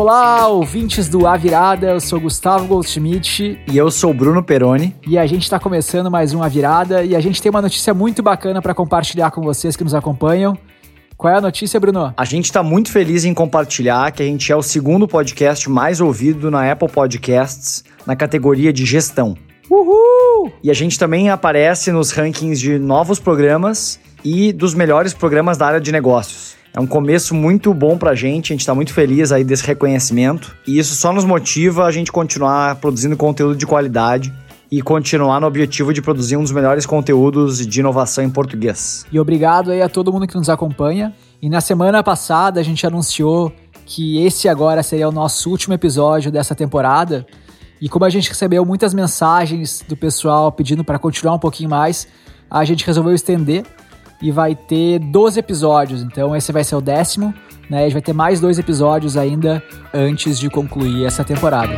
Olá, ouvintes do A Virada, eu sou Gustavo Goldschmidt. E eu sou Bruno Peroni. E a gente está começando mais um A Virada e a gente tem uma notícia muito bacana para compartilhar com vocês que nos acompanham. Qual é a notícia, Bruno? A gente está muito feliz em compartilhar que a gente é o segundo podcast mais ouvido na Apple Podcasts na categoria de gestão. Uhul! E a gente também aparece nos rankings de novos programas e dos melhores programas da área de negócios. É um começo muito bom pra gente, a gente tá muito feliz aí desse reconhecimento. E isso só nos motiva a gente continuar produzindo conteúdo de qualidade e continuar no objetivo de produzir um dos melhores conteúdos de inovação em português. E obrigado aí a todo mundo que nos acompanha. E na semana passada a gente anunciou que esse agora seria o nosso último episódio dessa temporada. E como a gente recebeu muitas mensagens do pessoal pedindo para continuar um pouquinho mais, a gente resolveu estender e vai ter 12 episódios. Então esse vai ser o décimo, né? Gente vai ter mais dois episódios ainda antes de concluir essa temporada.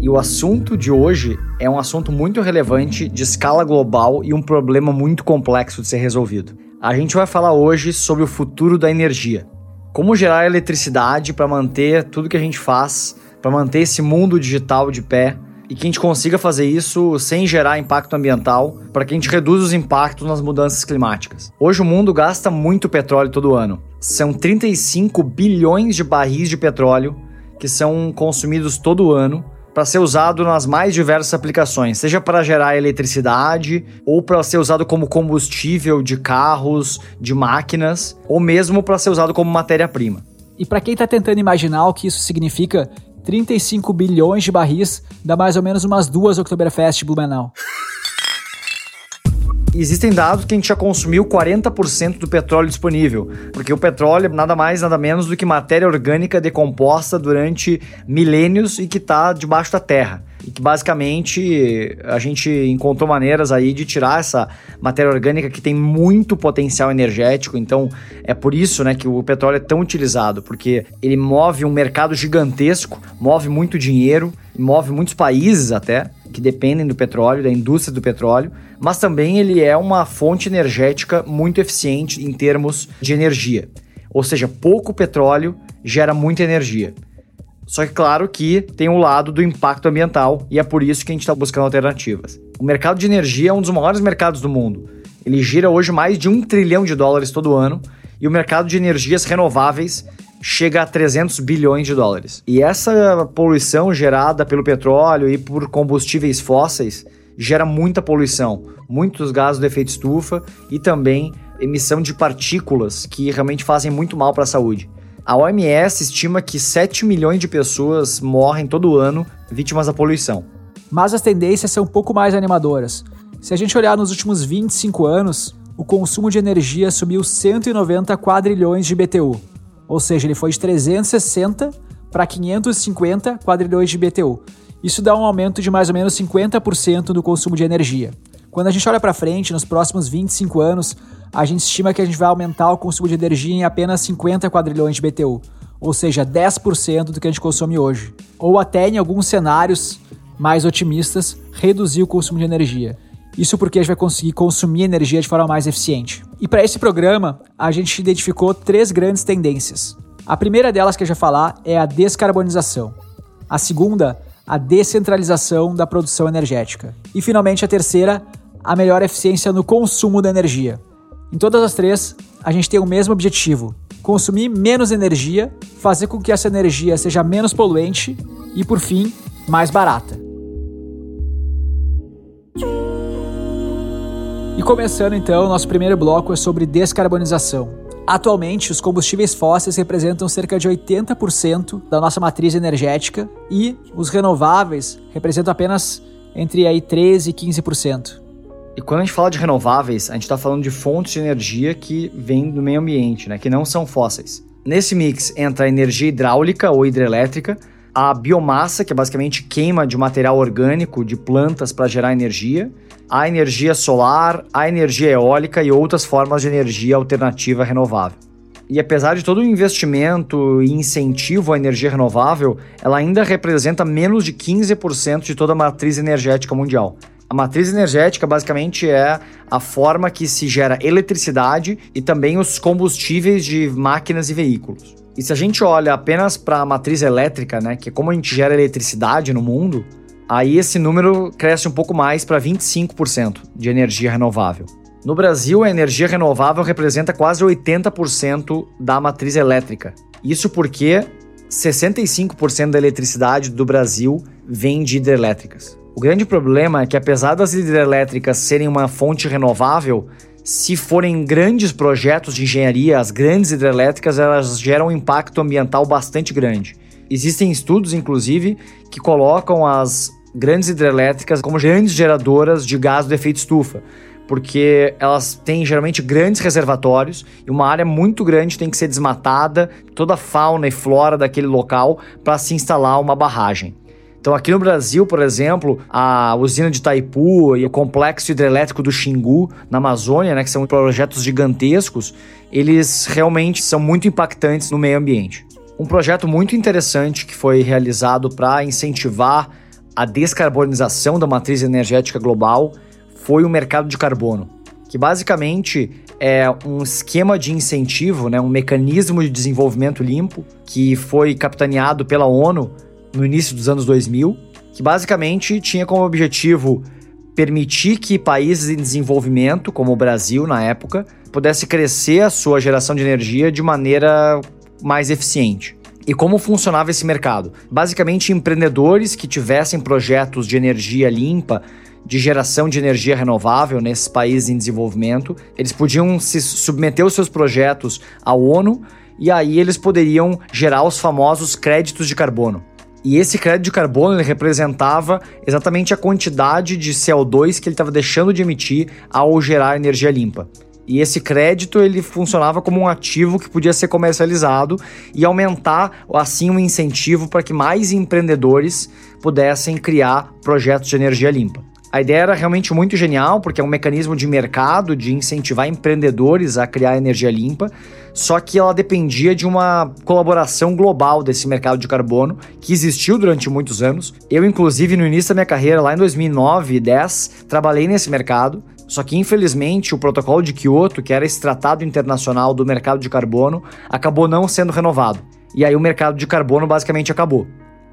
E o assunto de hoje é um assunto muito relevante, de escala global e um problema muito complexo de ser resolvido. A gente vai falar hoje sobre o futuro da energia. Como gerar eletricidade para manter tudo que a gente faz, para manter esse mundo digital de pé e que a gente consiga fazer isso sem gerar impacto ambiental, para que a gente reduza os impactos nas mudanças climáticas. Hoje o mundo gasta muito petróleo todo ano. São 35 bilhões de barris de petróleo que são consumidos todo ano para ser usado nas mais diversas aplicações, seja para gerar eletricidade ou para ser usado como combustível de carros, de máquinas, ou mesmo para ser usado como matéria-prima. E para quem está tentando imaginar o que isso significa, 35 bilhões de barris dá mais ou menos umas duas Oktoberfest Blumenau. Existem dados que a gente já consumiu 40% do petróleo disponível, porque o petróleo é nada mais, nada menos do que matéria orgânica decomposta durante milênios e que está debaixo da terra. E que basicamente a gente encontrou maneiras aí de tirar essa matéria orgânica que tem muito potencial energético. Então é por isso né, que o petróleo é tão utilizado, porque ele move um mercado gigantesco, move muito dinheiro, move muitos países até que dependem do petróleo, da indústria do petróleo, mas também ele é uma fonte energética muito eficiente em termos de energia. Ou seja, pouco petróleo gera muita energia. Só que claro que tem o lado do impacto ambiental e é por isso que a gente está buscando alternativas. O mercado de energia é um dos maiores mercados do mundo. Ele gira hoje mais de um trilhão de dólares todo ano e o mercado de energias renováveis chega a 300 bilhões de dólares. E essa poluição gerada pelo petróleo e por combustíveis fósseis gera muita poluição, muitos gases do efeito estufa e também emissão de partículas que realmente fazem muito mal para a saúde. A OMS estima que 7 milhões de pessoas morrem todo ano vítimas da poluição. Mas as tendências são um pouco mais animadoras. Se a gente olhar nos últimos 25 anos, o consumo de energia subiu 190 quadrilhões de BTU, ou seja, ele foi de 360 para 550 quadrilhões de BTU. Isso dá um aumento de mais ou menos 50% do consumo de energia. Quando a gente olha para frente, nos próximos 25 anos, a gente estima que a gente vai aumentar o consumo de energia em apenas 50 quadrilhões de BTU, ou seja, 10% do que a gente consome hoje. Ou até em alguns cenários mais otimistas, reduzir o consumo de energia. Isso porque a gente vai conseguir consumir energia de forma mais eficiente. E para esse programa, a gente identificou três grandes tendências. A primeira delas que eu já falar é a descarbonização. A segunda, a descentralização da produção energética. E finalmente a terceira, a melhor eficiência no consumo da energia. Em todas as três, a gente tem o mesmo objetivo: consumir menos energia, fazer com que essa energia seja menos poluente e, por fim, mais barata. E começando então, nosso primeiro bloco é sobre descarbonização. Atualmente, os combustíveis fósseis representam cerca de 80% da nossa matriz energética e os renováveis representam apenas entre aí 13 e 15%. E quando a gente fala de renováveis, a gente está falando de fontes de energia que vêm do meio ambiente, né, que não são fósseis. Nesse mix entra a energia hidráulica ou hidrelétrica, a biomassa, que é basicamente queima de material orgânico de plantas para gerar energia, a energia solar, a energia eólica e outras formas de energia alternativa renovável. E apesar de todo o investimento e incentivo à energia renovável, ela ainda representa menos de 15% de toda a matriz energética mundial. A matriz energética basicamente é a forma que se gera eletricidade e também os combustíveis de máquinas e veículos. E se a gente olha apenas para a matriz elétrica, né, que é como a gente gera eletricidade no mundo, aí esse número cresce um pouco mais para 25% de energia renovável. No Brasil, a energia renovável representa quase 80% da matriz elétrica. Isso porque 65% da eletricidade do Brasil vem de hidrelétricas. O grande problema é que, apesar das hidrelétricas serem uma fonte renovável, se forem grandes projetos de engenharia, as grandes hidrelétricas elas geram um impacto ambiental bastante grande. Existem estudos, inclusive, que colocam as grandes hidrelétricas como grandes geradoras de gás do efeito estufa, porque elas têm geralmente grandes reservatórios e uma área muito grande tem que ser desmatada, toda a fauna e flora daquele local para se instalar uma barragem. Então, aqui no Brasil, por exemplo, a usina de Itaipu e o complexo hidrelétrico do Xingu, na Amazônia, né, que são projetos gigantescos, eles realmente são muito impactantes no meio ambiente. Um projeto muito interessante que foi realizado para incentivar a descarbonização da matriz energética global foi o mercado de carbono, que basicamente é um esquema de incentivo, né, um mecanismo de desenvolvimento limpo que foi capitaneado pela ONU no início dos anos 2000, que basicamente tinha como objetivo permitir que países em desenvolvimento, como o Brasil na época, pudesse crescer a sua geração de energia de maneira mais eficiente. E como funcionava esse mercado? Basicamente, empreendedores que tivessem projetos de energia limpa, de geração de energia renovável nesses países em desenvolvimento, eles podiam se submeter os seus projetos à ONU e aí eles poderiam gerar os famosos créditos de carbono. E esse crédito de carbono representava exatamente a quantidade de CO2 que ele estava deixando de emitir ao gerar energia limpa. E esse crédito ele funcionava como um ativo que podia ser comercializado e aumentar assim o um incentivo para que mais empreendedores pudessem criar projetos de energia limpa. A ideia era realmente muito genial, porque é um mecanismo de mercado de incentivar empreendedores a criar energia limpa, só que ela dependia de uma colaboração global desse mercado de carbono, que existiu durante muitos anos. Eu, inclusive, no início da minha carreira, lá em 2009 e 2010, trabalhei nesse mercado. Só que, infelizmente, o protocolo de Kyoto, que era esse tratado internacional do mercado de carbono, acabou não sendo renovado. E aí o mercado de carbono basicamente acabou.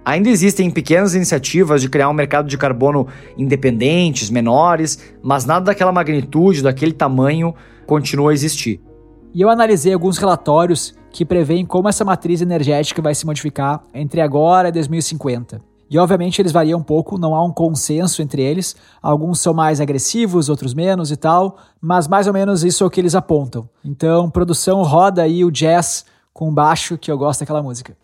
Ainda existem pequenas iniciativas de criar um mercado de carbono independentes, menores, mas nada daquela magnitude, daquele tamanho, continua a existir. E eu analisei alguns relatórios que preveem como essa matriz energética vai se modificar entre agora e 2050. E obviamente eles variam um pouco, não há um consenso entre eles. Alguns são mais agressivos, outros menos e tal, mas mais ou menos isso é o que eles apontam. Então, produção roda aí o jazz com baixo, que eu gosto daquela música.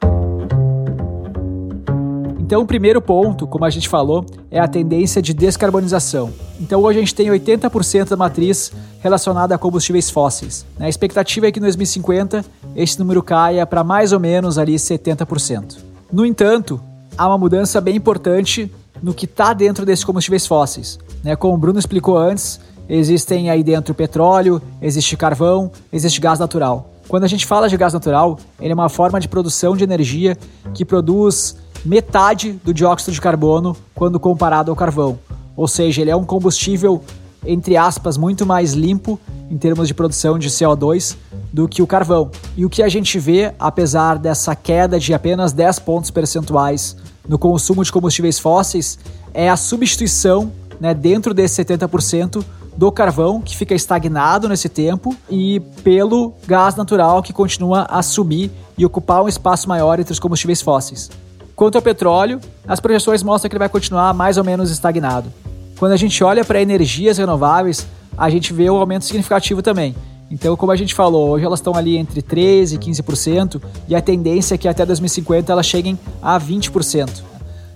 Então, o primeiro ponto, como a gente falou, é a tendência de descarbonização. Então, hoje a gente tem 80% da matriz relacionada a combustíveis fósseis. A expectativa é que em 2050 esse número caia para mais ou menos ali 70%. No entanto, há uma mudança bem importante no que está dentro desses combustíveis fósseis. Né? Como o Bruno explicou antes, existem aí dentro petróleo, existe carvão, existe gás natural. Quando a gente fala de gás natural, ele é uma forma de produção de energia que produz metade do dióxido de carbono quando comparado ao carvão. Ou seja, ele é um combustível, entre aspas, muito mais limpo em termos de produção de CO2 do que o carvão. E o que a gente vê, apesar dessa queda de apenas 10 pontos percentuais no consumo de combustíveis fósseis, é a substituição, né, dentro desse 70%, do carvão, que fica estagnado nesse tempo, e pelo gás natural, que continua a subir e ocupar um espaço maior entre os combustíveis fósseis. Quanto ao petróleo, as projeções mostram que ele vai continuar mais ou menos estagnado. Quando a gente olha para energias renováveis, a gente vê um aumento significativo também. Então, como a gente falou, hoje elas estão ali entre 13% e 15%, e a tendência é que até 2050 elas cheguem a 20%.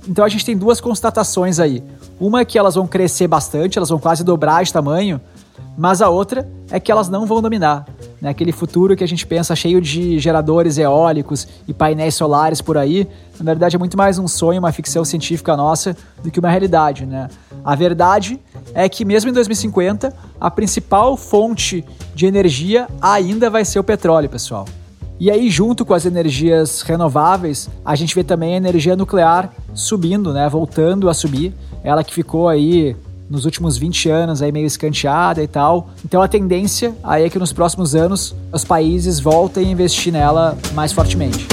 Então a gente tem duas constatações aí. Uma é que elas vão crescer bastante, elas vão quase dobrar de tamanho, mas a outra é que elas não vão dominar. Né? Aquele futuro que a gente pensa cheio de geradores eólicos e painéis solares por aí, na verdade é muito mais um sonho, uma ficção científica nossa do que uma realidade. Né? A verdade é que mesmo em 2050, a principal fonte de energia ainda vai ser o petróleo, pessoal. E aí, junto com as energias renováveis, a gente vê também a energia nuclear subindo, né? Voltando a subir. Ela que ficou aí nos últimos 20 anos aí meio escanteada e tal. Então a tendência aí é que nos próximos anos os países voltem a investir nela mais fortemente.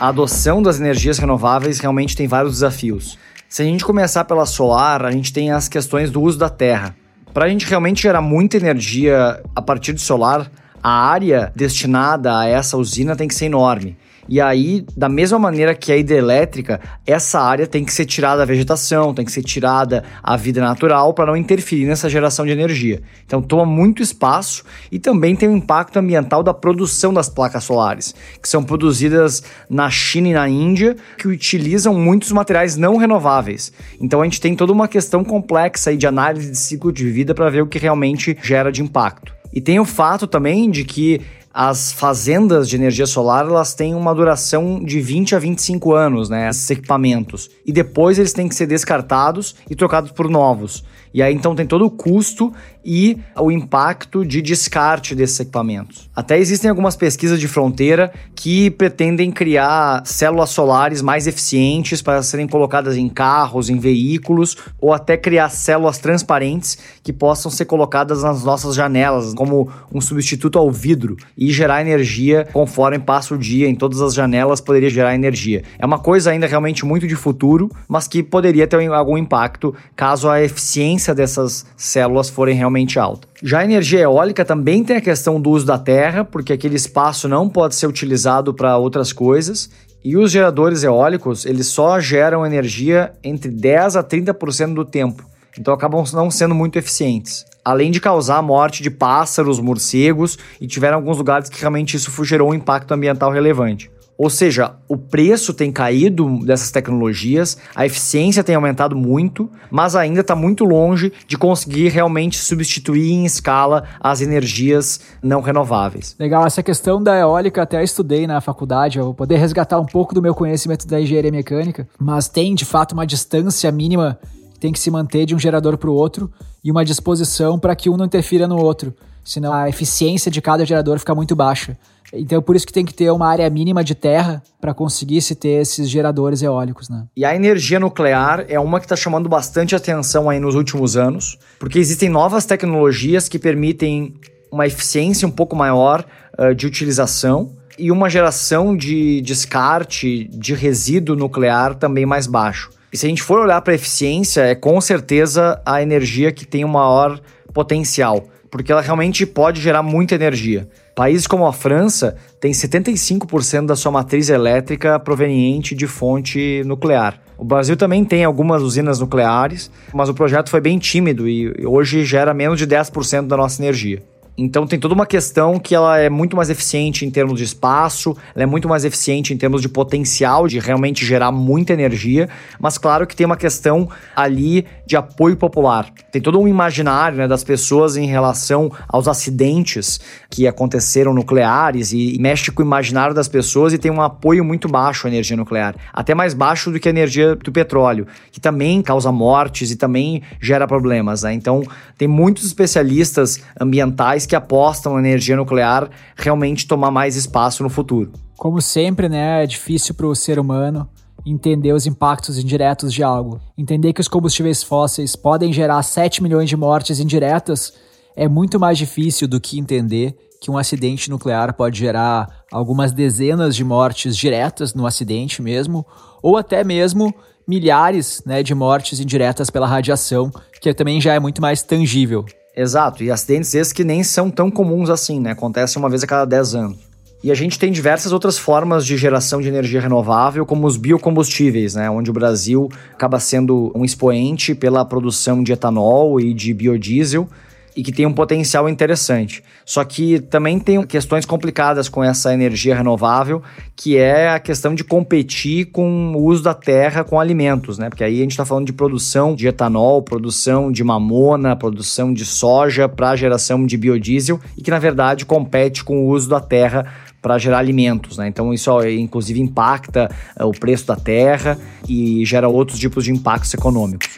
A adoção das energias renováveis realmente tem vários desafios. Se a gente começar pela solar, a gente tem as questões do uso da terra. Para a gente realmente gerar muita energia a partir do solar, a área destinada a essa usina tem que ser enorme. E aí, da mesma maneira que a hidrelétrica, essa área tem que ser tirada da vegetação, tem que ser tirada a vida natural para não interferir nessa geração de energia. Então, toma muito espaço e também tem um impacto ambiental da produção das placas solares, que são produzidas na China e na Índia, que utilizam muitos materiais não renováveis. Então, a gente tem toda uma questão complexa aí de análise de ciclo de vida para ver o que realmente gera de impacto. E tem o fato também de que as fazendas de energia solar elas têm uma duração de 20 a 25 anos, né, esses equipamentos. E depois eles têm que ser descartados e trocados por novos. E aí então tem todo o custo e o impacto de descarte desses equipamentos. Até existem algumas pesquisas de fronteira que pretendem criar células solares mais eficientes para serem colocadas em carros, em veículos, ou até criar células transparentes que possam ser colocadas nas nossas janelas, como um substituto ao vidro, e gerar energia conforme passa o dia. Em todas as janelas poderia gerar energia. É uma coisa ainda realmente muito de futuro, mas que poderia ter algum impacto caso a eficiência dessas células forem realmente alta. Já a energia eólica também tem a questão do uso da terra, porque aquele espaço não pode ser utilizado para outras coisas. E os geradores eólicos, eles só geram energia entre 10 a 30% do tempo. Então acabam não sendo muito eficientes. Além de causar a morte de pássaros, morcegos, e tiveram alguns lugares que realmente isso gerou um impacto ambiental relevante. Ou seja, o preço tem caído dessas tecnologias, a eficiência tem aumentado muito, mas ainda está muito longe de conseguir realmente substituir em escala as energias não renováveis. Legal, essa questão da eólica até estudei na faculdade, eu vou poder resgatar um pouco do meu conhecimento da engenharia mecânica, mas tem de fato uma distância mínima tem que se manter de um gerador para o outro e uma disposição para que um não interfira no outro, senão a eficiência de cada gerador fica muito baixa. Então, é por isso que tem que ter uma área mínima de terra para conseguir se ter esses geradores eólicos, né? E a energia nuclear é uma que está chamando bastante atenção aí nos últimos anos, porque existem novas tecnologias que permitem uma eficiência um pouco maior uh, de utilização e uma geração de descarte de resíduo nuclear também mais baixo. E se a gente for olhar para eficiência, é com certeza a energia que tem o maior potencial, porque ela realmente pode gerar muita energia. Países como a França têm 75% da sua matriz elétrica proveniente de fonte nuclear. O Brasil também tem algumas usinas nucleares, mas o projeto foi bem tímido e hoje gera menos de 10% da nossa energia. Então tem toda uma questão que ela é muito mais eficiente em termos de espaço, ela é muito mais eficiente em termos de potencial de realmente gerar muita energia, mas claro que tem uma questão ali de apoio popular. Tem todo um imaginário né, das pessoas em relação aos acidentes que aconteceram nucleares e, mexe com o imaginário das pessoas e tem um apoio muito baixo à energia nuclear, até mais baixo do que a energia do petróleo, que também causa mortes e também gera problemas. Né? Então tem muitos especialistas ambientais que apostam na energia nuclear realmente tomar mais espaço no futuro. Como sempre, né, é difícil para o ser humano entender os impactos indiretos de algo. Entender que os combustíveis fósseis podem gerar 7 milhões de mortes indiretas é muito mais difícil do que entender que um acidente nuclear pode gerar algumas dezenas de mortes diretas no acidente mesmo, ou até mesmo milhares né, de mortes indiretas pela radiação, que também já é muito mais tangível. Exato, e acidentes esses que nem são tão comuns assim, né? Acontecem uma vez a cada 10 anos. E a gente tem diversas outras formas de geração de energia renovável, como os biocombustíveis, né? Onde o Brasil acaba sendo um expoente pela produção de etanol e de biodiesel, e que tem um potencial interessante. Só que também tem questões complicadas com essa energia renovável, que é a questão de competir com o uso da terra com alimentos, né? Porque aí a gente está falando de produção de etanol, produção de mamona, produção de soja para geração de biodiesel e que na verdade compete com o uso da terra para gerar alimentos, né? Então isso inclusive impacta uh, o preço da terra e gera outros tipos de impactos econômicos.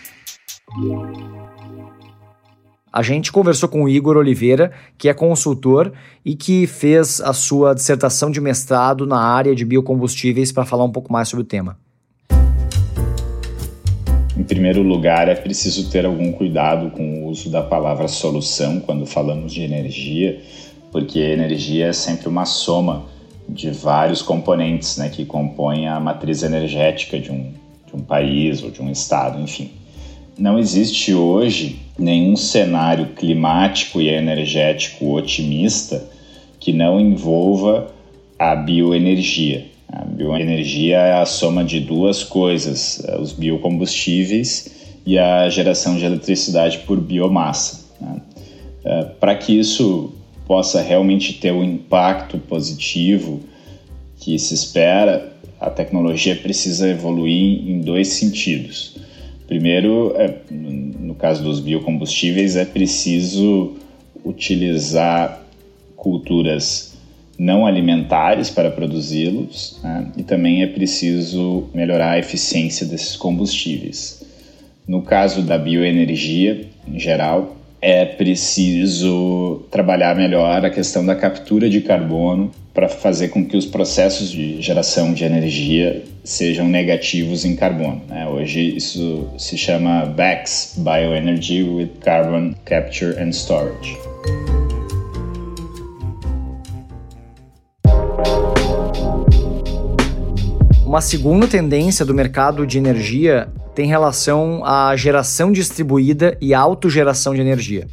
A gente conversou com o Igor Oliveira, que é consultor e que fez a sua dissertação de mestrado na área de biocombustíveis para falar um pouco mais sobre o tema. Em primeiro lugar, é preciso ter algum cuidado com o uso da palavra solução quando falamos de energia, porque energia é sempre uma soma de vários componentes né, que compõem a matriz energética de um, de um país ou de um estado, enfim. Não existe hoje nenhum cenário climático e energético otimista que não envolva a bioenergia. A bioenergia é a soma de duas coisas: é, os biocombustíveis e a geração de eletricidade por biomassa. Né? É, Para que isso possa realmente ter o impacto positivo que se espera, a tecnologia precisa evoluir em dois sentidos. Primeiro, é, no caso dos biocombustíveis, é preciso utilizar culturas não alimentares para produzi-los né? e também é preciso melhorar a eficiência desses combustíveis. No caso da bioenergia, em geral, é preciso trabalhar melhor a questão da captura de carbono para fazer com que os processos de geração de energia sejam negativos em carbono. Né? Hoje isso se chama BECS, Bioenergy with Carbon Capture and Storage. Uma segunda tendência do mercado de energia tem relação à geração distribuída e autogeração de energia.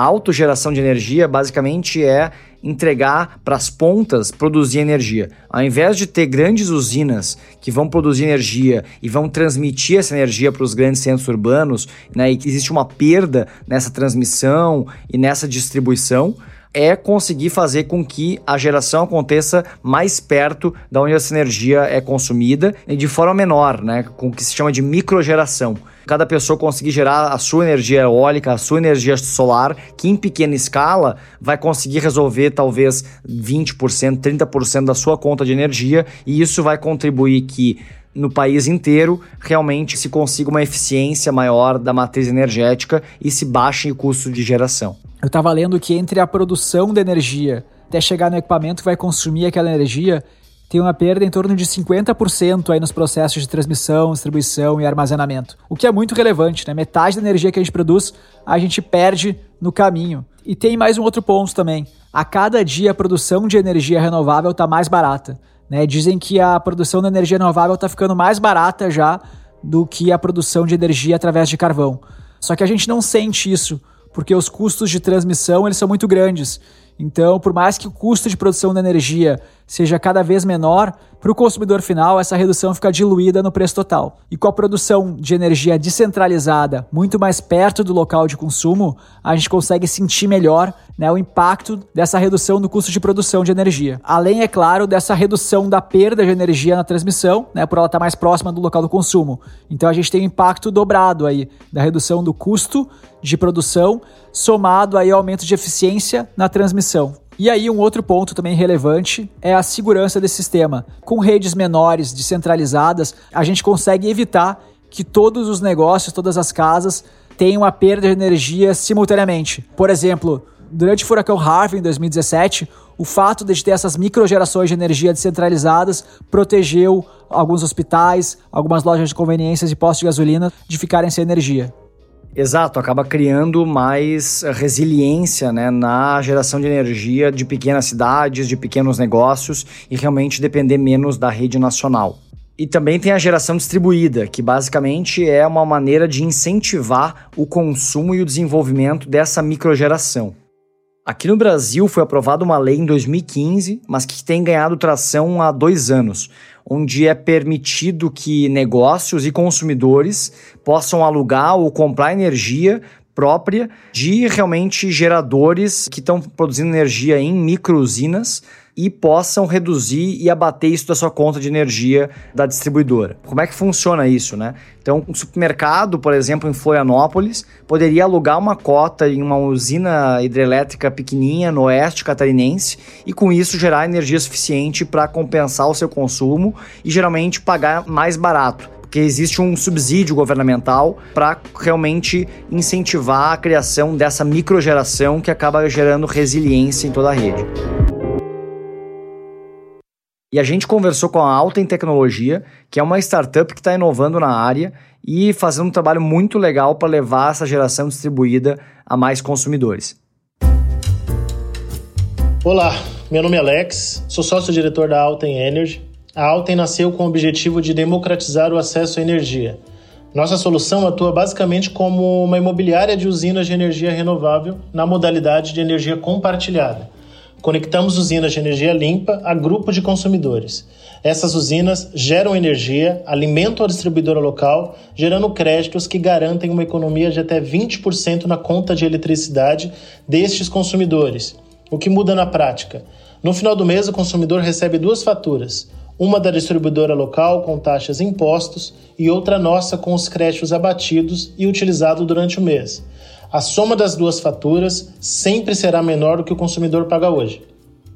A autogeração de energia basicamente é entregar para as pontas produzir energia. Ao invés de ter grandes usinas que vão produzir energia e vão transmitir essa energia para os grandes centros urbanos, né, e que existe uma perda nessa transmissão e nessa distribuição, é conseguir fazer com que a geração aconteça mais perto da onde essa energia é consumida e de forma menor, né, com o que se chama de microgeração. Cada pessoa conseguir gerar a sua energia eólica, a sua energia solar, que em pequena escala vai conseguir resolver talvez 20%, 30% da sua conta de energia, e isso vai contribuir que no país inteiro realmente se consiga uma eficiência maior da matriz energética e se baixe o custo de geração. Eu estava lendo que entre a produção da energia até chegar no equipamento que vai consumir aquela energia, tem uma perda em torno de 50% aí nos processos de transmissão, distribuição e armazenamento. O que é muito relevante, né? Metade da energia que a gente produz, a gente perde no caminho. E tem mais um outro ponto também. A cada dia a produção de energia renovável está mais barata. Né? Dizem que a produção de energia renovável está ficando mais barata já do que a produção de energia através de carvão. Só que a gente não sente isso, porque os custos de transmissão eles são muito grandes. Então, por mais que o custo de produção da energia seja cada vez menor, para o consumidor final essa redução fica diluída no preço total. E com a produção de energia descentralizada, muito mais perto do local de consumo, a gente consegue sentir melhor né, o impacto dessa redução no custo de produção de energia. Além, é claro, dessa redução da perda de energia na transmissão, né, por ela estar mais próxima do local do consumo. Então a gente tem um impacto dobrado aí da redução do custo de produção, somado aí ao aumento de eficiência na transmissão. E aí, um outro ponto também relevante é a segurança desse sistema. Com redes menores, descentralizadas, a gente consegue evitar que todos os negócios, todas as casas tenham a perda de energia simultaneamente. Por exemplo, durante o furacão Harvey em 2017, o fato de ter essas microgerações de energia descentralizadas protegeu alguns hospitais, algumas lojas de conveniências e postos de gasolina de ficarem sem energia. Exato, acaba criando mais resiliência né, na geração de energia de pequenas cidades, de pequenos negócios e realmente depender menos da rede nacional. E também tem a geração distribuída, que basicamente é uma maneira de incentivar o consumo e o desenvolvimento dessa microgeração. Aqui no Brasil foi aprovada uma lei em 2015, mas que tem ganhado tração há dois anos, onde é permitido que negócios e consumidores possam alugar ou comprar energia própria de realmente geradores que estão produzindo energia em microusinas e possam reduzir e abater isso da sua conta de energia da distribuidora. Como é que funciona isso, né? Então, um supermercado, por exemplo, em Florianópolis, poderia alugar uma cota em uma usina hidrelétrica pequenininha no oeste catarinense e com isso gerar energia suficiente para compensar o seu consumo e geralmente pagar mais barato porque existe um subsídio governamental para realmente incentivar a criação dessa microgeração que acaba gerando resiliência em toda a rede. E a gente conversou com a Alta em Tecnologia, que é uma startup que está inovando na área e fazendo um trabalho muito legal para levar essa geração distribuída a mais consumidores. Olá, meu nome é Alex, sou sócio-diretor da Alten Energy. A Alten nasceu com o objetivo de democratizar o acesso à energia. Nossa solução atua basicamente como uma imobiliária de usinas de energia renovável na modalidade de energia compartilhada Conectamos usinas de energia limpa a grupo de consumidores. Essas usinas geram energia, alimentam a distribuidora local, gerando créditos que garantem uma economia de até 20% na conta de eletricidade destes consumidores. O que muda na prática? No final do mês, o consumidor recebe duas faturas: uma da distribuidora local com taxas e impostos e outra nossa com os créditos abatidos e utilizado durante o mês. A soma das duas faturas sempre será menor do que o consumidor paga hoje.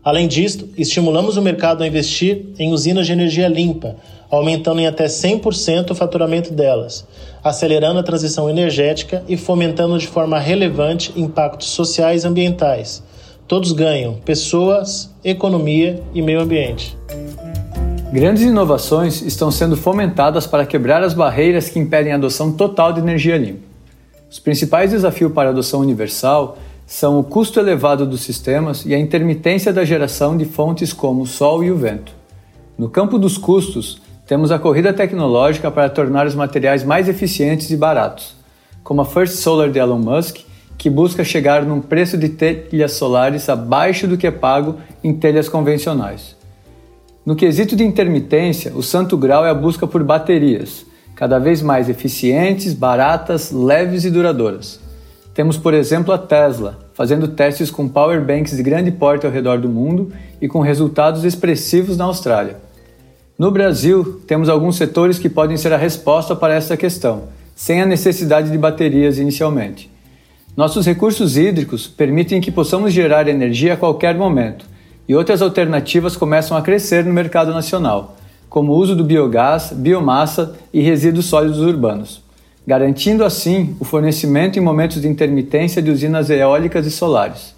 Além disto, estimulamos o mercado a investir em usinas de energia limpa, aumentando em até 100% o faturamento delas, acelerando a transição energética e fomentando de forma relevante impactos sociais e ambientais. Todos ganham: pessoas, economia e meio ambiente. Grandes inovações estão sendo fomentadas para quebrar as barreiras que impedem a adoção total de energia limpa. Os principais desafios para a adoção universal são o custo elevado dos sistemas e a intermitência da geração de fontes como o sol e o vento. No campo dos custos, temos a corrida tecnológica para tornar os materiais mais eficientes e baratos, como a First Solar de Elon Musk, que busca chegar num preço de telhas solares abaixo do que é pago em telhas convencionais. No quesito de intermitência, o santo grau é a busca por baterias, cada vez mais eficientes, baratas, leves e duradouras. Temos, por exemplo, a Tesla, fazendo testes com power banks de grande porte ao redor do mundo e com resultados expressivos na Austrália. No Brasil, temos alguns setores que podem ser a resposta para essa questão, sem a necessidade de baterias inicialmente. Nossos recursos hídricos permitem que possamos gerar energia a qualquer momento, e outras alternativas começam a crescer no mercado nacional como o uso do biogás, biomassa e resíduos sólidos urbanos, garantindo assim o fornecimento em momentos de intermitência de usinas eólicas e solares.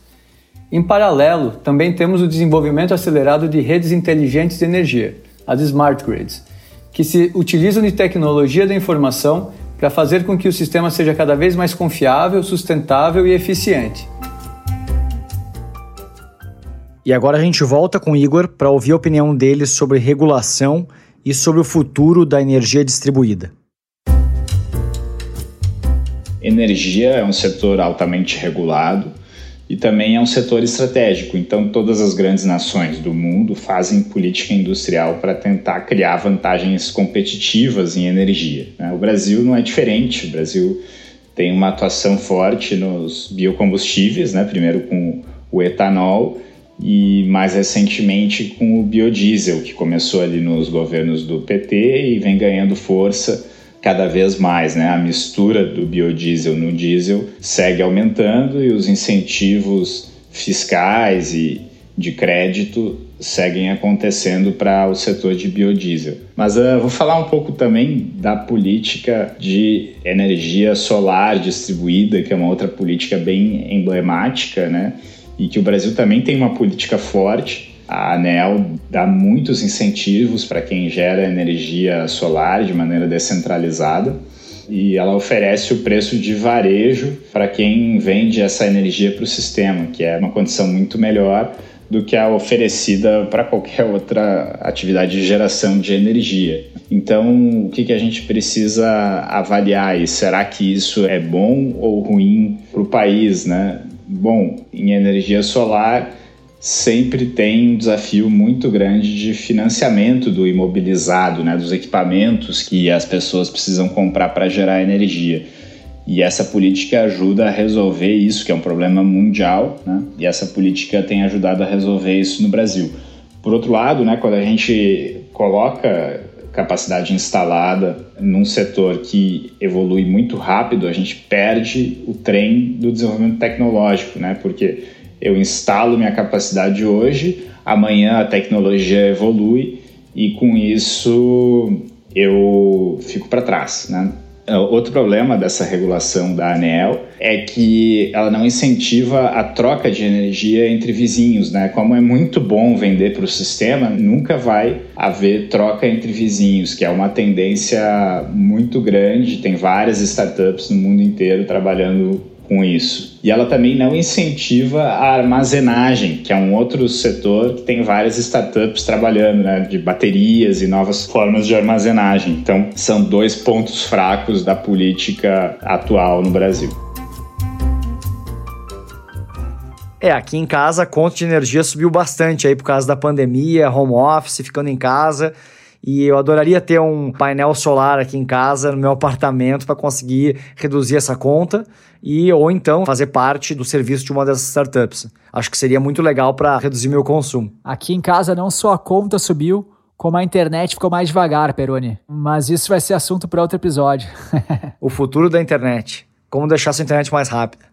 Em paralelo, também temos o desenvolvimento acelerado de redes inteligentes de energia, as smart grids, que se utilizam de tecnologia da informação para fazer com que o sistema seja cada vez mais confiável, sustentável e eficiente. E agora a gente volta com o Igor para ouvir a opinião dele sobre regulação e sobre o futuro da energia distribuída. Energia é um setor altamente regulado e também é um setor estratégico. Então, todas as grandes nações do mundo fazem política industrial para tentar criar vantagens competitivas em energia. Né? O Brasil não é diferente. O Brasil tem uma atuação forte nos biocombustíveis, né? primeiro com o etanol e mais recentemente com o biodiesel, que começou ali nos governos do PT e vem ganhando força cada vez mais, né? A mistura do biodiesel no diesel segue aumentando e os incentivos fiscais e de crédito seguem acontecendo para o setor de biodiesel. Mas uh, vou falar um pouco também da política de energia solar distribuída, que é uma outra política bem emblemática, né? E que o Brasil também tem uma política forte. A ANEL dá muitos incentivos para quem gera energia solar de maneira descentralizada e ela oferece o preço de varejo para quem vende essa energia para o sistema, que é uma condição muito melhor do que a oferecida para qualquer outra atividade de geração de energia. Então, o que, que a gente precisa avaliar? E será que isso é bom ou ruim para o país, né? Bom, em energia solar sempre tem um desafio muito grande de financiamento do imobilizado, né, dos equipamentos que as pessoas precisam comprar para gerar energia. E essa política ajuda a resolver isso, que é um problema mundial, né? e essa política tem ajudado a resolver isso no Brasil. Por outro lado, né, quando a gente coloca capacidade instalada num setor que evolui muito rápido, a gente perde o trem do desenvolvimento tecnológico, né? Porque eu instalo minha capacidade hoje, amanhã a tecnologia evolui e com isso eu fico para trás, né? É, outro problema dessa regulação da ANEL é que ela não incentiva a troca de energia entre vizinhos, né? Como é muito bom vender para o sistema, nunca vai haver troca entre vizinhos, que é uma tendência muito grande. Tem várias startups no mundo inteiro trabalhando com isso. E ela também não incentiva a armazenagem, que é um outro setor que tem várias startups trabalhando, né, de baterias e novas formas de armazenagem. Então, são dois pontos fracos da política atual no Brasil. É, aqui em casa a conta de energia subiu bastante aí por causa da pandemia, home office, ficando em casa. E eu adoraria ter um painel solar aqui em casa, no meu apartamento, para conseguir reduzir essa conta e ou então fazer parte do serviço de uma dessas startups. Acho que seria muito legal para reduzir meu consumo. Aqui em casa não só a conta subiu, como a internet ficou mais devagar, Peroni. Mas isso vai ser assunto para outro episódio. o futuro da internet. Como deixar sua internet mais rápida.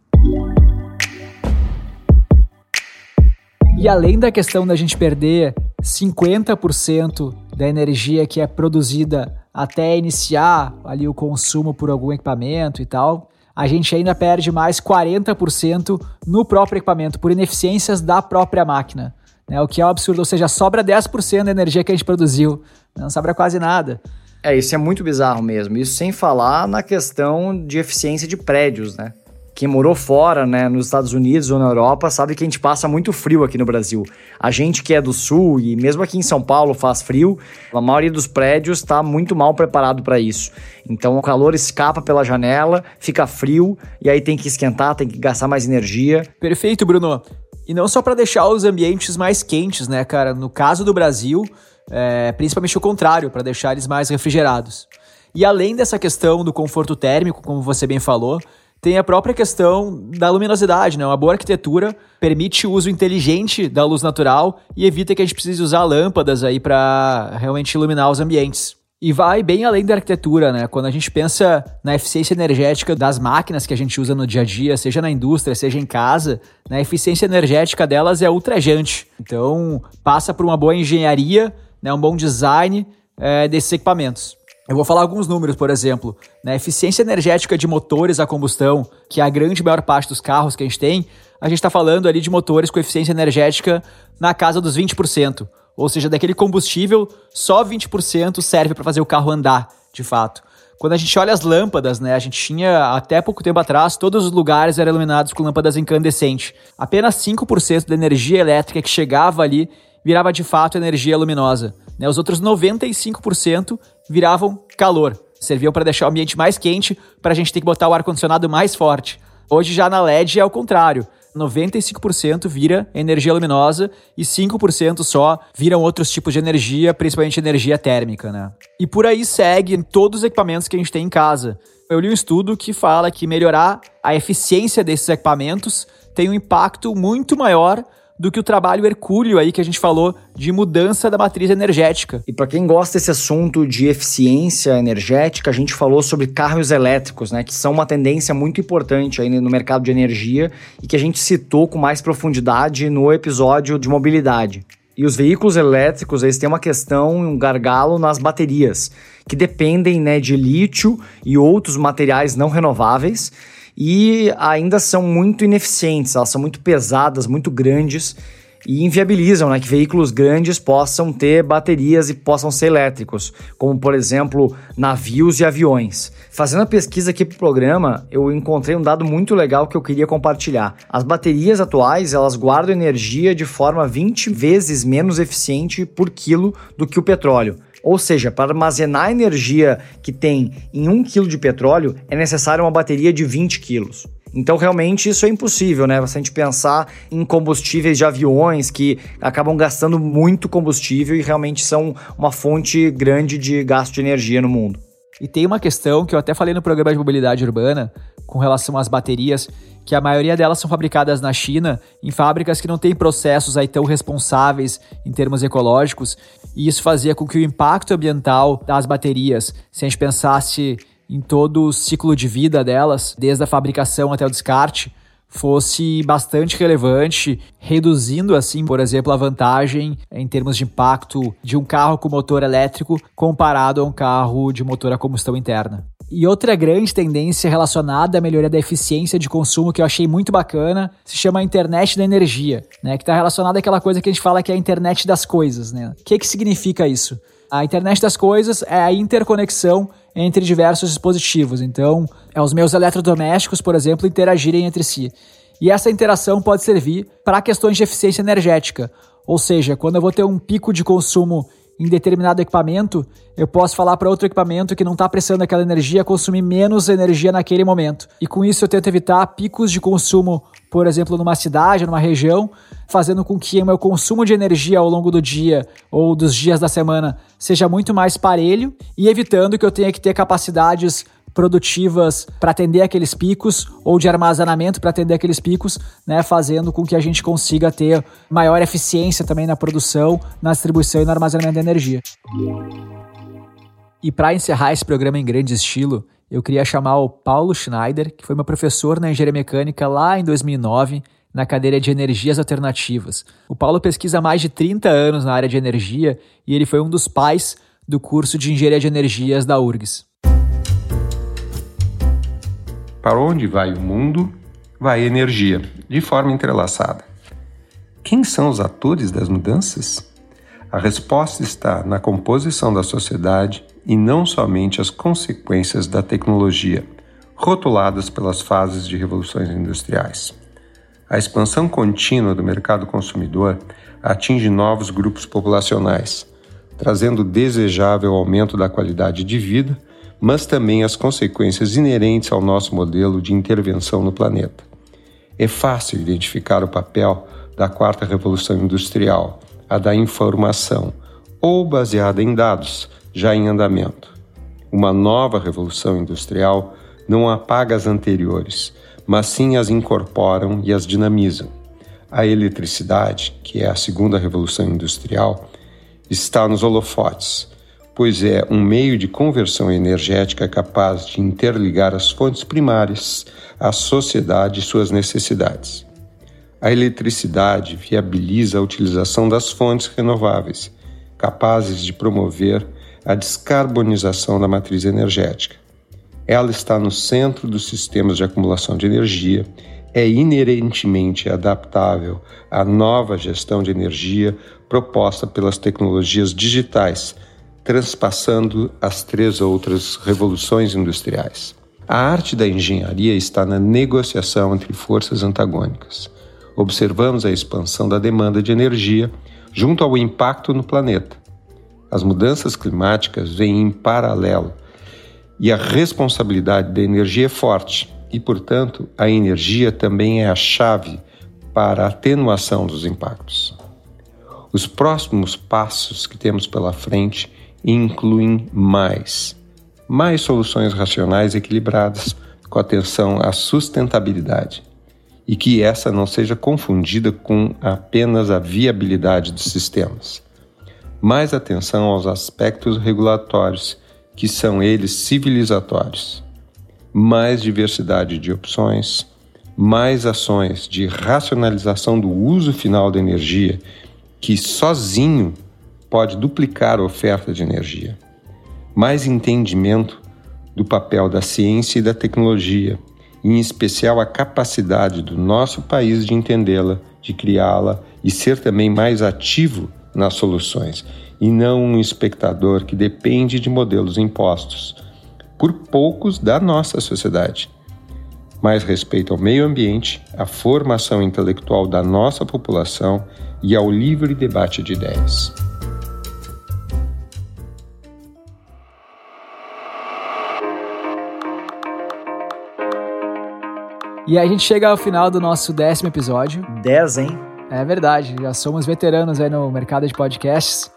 E além da questão da gente perder 50% da energia que é produzida até iniciar ali o consumo por algum equipamento e tal, a gente ainda perde mais 40% no próprio equipamento, por ineficiências da própria máquina. Né? O que é um absurdo, ou seja, sobra 10% da energia que a gente produziu, não sobra quase nada. É, isso é muito bizarro mesmo. Isso sem falar na questão de eficiência de prédios, né? Quem morou fora, né, nos Estados Unidos ou na Europa, sabe que a gente passa muito frio aqui no Brasil. A gente que é do sul e mesmo aqui em São Paulo faz frio, a maioria dos prédios está muito mal preparado para isso. Então o calor escapa pela janela, fica frio e aí tem que esquentar, tem que gastar mais energia. Perfeito, Bruno. E não só para deixar os ambientes mais quentes, né, cara? No caso do Brasil, é, principalmente o contrário, para deixar eles mais refrigerados. E além dessa questão do conforto térmico, como você bem falou, tem a própria questão da luminosidade, né? Uma boa arquitetura permite o uso inteligente da luz natural e evita que a gente precise usar lâmpadas aí para realmente iluminar os ambientes. E vai bem além da arquitetura, né? Quando a gente pensa na eficiência energética das máquinas que a gente usa no dia a dia, seja na indústria, seja em casa, né? a eficiência energética delas é ultrajante. Então, passa por uma boa engenharia, né? um bom design é, desses equipamentos. Eu vou falar alguns números, por exemplo. Na né? eficiência energética de motores a combustão, que é a grande maior parte dos carros que a gente tem, a gente está falando ali de motores com eficiência energética na casa dos 20%. Ou seja, daquele combustível, só 20% serve para fazer o carro andar, de fato. Quando a gente olha as lâmpadas, né, a gente tinha até pouco tempo atrás, todos os lugares eram iluminados com lâmpadas incandescentes. Apenas 5% da energia elétrica que chegava ali virava de fato energia luminosa. Né? Os outros 95% viravam calor. Serviam para deixar o ambiente mais quente, para a gente ter que botar o ar-condicionado mais forte. Hoje já na LED é o contrário. 95% vira energia luminosa e 5% só viram outros tipos de energia, principalmente energia térmica, né? E por aí segue todos os equipamentos que a gente tem em casa. Eu li um estudo que fala que melhorar a eficiência desses equipamentos tem um impacto muito maior do que o trabalho hercúleo aí que a gente falou de mudança da matriz energética. E para quem gosta desse assunto de eficiência energética, a gente falou sobre carros elétricos, né, que são uma tendência muito importante aí no mercado de energia e que a gente citou com mais profundidade no episódio de mobilidade. E os veículos elétricos, eles têm uma questão, um gargalo nas baterias, que dependem né, de lítio e outros materiais não renováveis e ainda são muito ineficientes, elas são muito pesadas, muito grandes e inviabilizam né, que veículos grandes possam ter baterias e possam ser elétricos, como por exemplo navios e aviões. Fazendo a pesquisa aqui para o programa, eu encontrei um dado muito legal que eu queria compartilhar. As baterias atuais elas guardam energia de forma 20 vezes menos eficiente por quilo do que o petróleo. Ou seja, para armazenar a energia que tem em 1 kg de petróleo, é necessária uma bateria de 20 kg. Então, realmente, isso é impossível, né? Se a gente pensar em combustíveis de aviões que acabam gastando muito combustível e realmente são uma fonte grande de gasto de energia no mundo. E tem uma questão que eu até falei no programa de mobilidade urbana com relação às baterias, que a maioria delas são fabricadas na China, em fábricas que não têm processos aí tão responsáveis em termos ecológicos, e isso fazia com que o impacto ambiental das baterias, se a gente pensasse em todo o ciclo de vida delas, desde a fabricação até o descarte, fosse bastante relevante, reduzindo assim, por exemplo, a vantagem em termos de impacto de um carro com motor elétrico comparado a um carro de motor a combustão interna. E outra grande tendência relacionada à melhoria da eficiência de consumo que eu achei muito bacana se chama a internet da energia, né? Que está relacionada àquela coisa que a gente fala que é a internet das coisas, né? O que, que significa isso? A internet das coisas é a interconexão entre diversos dispositivos. Então, é os meus eletrodomésticos, por exemplo, interagirem entre si. E essa interação pode servir para questões de eficiência energética. Ou seja, quando eu vou ter um pico de consumo em determinado equipamento, eu posso falar para outro equipamento que não está prestando aquela energia consumir menos energia naquele momento. E com isso eu tento evitar picos de consumo, por exemplo, numa cidade, numa região, fazendo com que o meu consumo de energia ao longo do dia ou dos dias da semana seja muito mais parelho e evitando que eu tenha que ter capacidades produtivas para atender aqueles picos ou de armazenamento para atender aqueles picos, né, fazendo com que a gente consiga ter maior eficiência também na produção, na distribuição e no armazenamento da energia. E para encerrar esse programa em grande estilo, eu queria chamar o Paulo Schneider, que foi meu professor na engenharia mecânica lá em 2009, na cadeira de energias alternativas. O Paulo pesquisa há mais de 30 anos na área de energia e ele foi um dos pais do curso de engenharia de energias da URGS. Para onde vai o mundo, vai a energia, de forma entrelaçada. Quem são os atores das mudanças? A resposta está na composição da sociedade e não somente as consequências da tecnologia, rotuladas pelas fases de revoluções industriais. A expansão contínua do mercado consumidor atinge novos grupos populacionais, trazendo o desejável aumento da qualidade de vida mas também as consequências inerentes ao nosso modelo de intervenção no planeta. É fácil identificar o papel da quarta revolução industrial, a da informação, ou baseada em dados, já em andamento. Uma nova revolução industrial não apaga as anteriores, mas sim as incorporam e as dinamizam. A eletricidade, que é a segunda revolução industrial, está nos holofotes pois é um meio de conversão energética capaz de interligar as fontes primárias à sociedade e suas necessidades. A eletricidade viabiliza a utilização das fontes renováveis, capazes de promover a descarbonização da matriz energética. Ela está no centro dos sistemas de acumulação de energia, é inerentemente adaptável à nova gestão de energia proposta pelas tecnologias digitais transpassando as três outras revoluções industriais. A arte da engenharia está na negociação entre forças antagônicas. Observamos a expansão da demanda de energia junto ao impacto no planeta. As mudanças climáticas vêm em paralelo e a responsabilidade da energia é forte e, portanto, a energia também é a chave para a atenuação dos impactos. Os próximos passos que temos pela frente incluem mais. Mais soluções racionais equilibradas, com atenção à sustentabilidade. E que essa não seja confundida com apenas a viabilidade dos sistemas. Mais atenção aos aspectos regulatórios, que são eles civilizatórios. Mais diversidade de opções, mais ações de racionalização do uso final da energia, que sozinho pode duplicar a oferta de energia. Mais entendimento do papel da ciência e da tecnologia, em especial a capacidade do nosso país de entendê-la, de criá-la e ser também mais ativo nas soluções, e não um espectador que depende de modelos impostos por poucos da nossa sociedade. Mais respeito ao meio ambiente, à formação intelectual da nossa população e ao livre debate de ideias. E a gente chega ao final do nosso décimo episódio. 10, hein? É verdade, já somos veteranos aí no mercado de podcasts.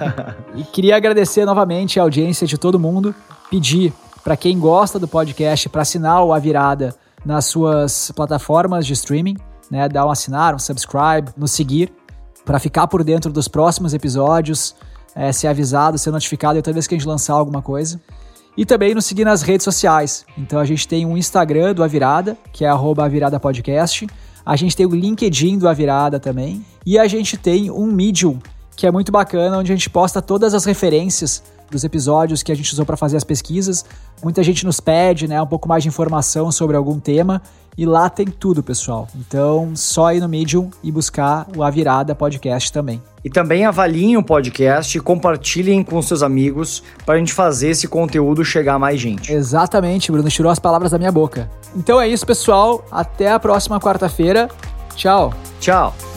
e queria agradecer novamente a audiência de todo mundo, pedir para quem gosta do podcast para assinar o A Virada nas suas plataformas de streaming, né? Dar um assinar, um subscribe, nos seguir, para ficar por dentro dos próximos episódios, é, ser avisado, ser notificado toda vez que a gente lançar alguma coisa. E também nos seguir nas redes sociais. Então a gente tem um Instagram do Avirada, que é @avirada podcast. A gente tem o LinkedIn do Avirada também. E a gente tem um Medium, que é muito bacana, onde a gente posta todas as referências dos episódios que a gente usou para fazer as pesquisas. Muita gente nos pede, né, um pouco mais de informação sobre algum tema e lá tem tudo, pessoal. Então, só ir no Medium e buscar o A Virada Podcast também. E também avaliem o podcast e compartilhem com seus amigos para a gente fazer esse conteúdo chegar a mais gente. Exatamente, Bruno, tirou as palavras da minha boca. Então é isso, pessoal. Até a próxima quarta-feira. Tchau. Tchau.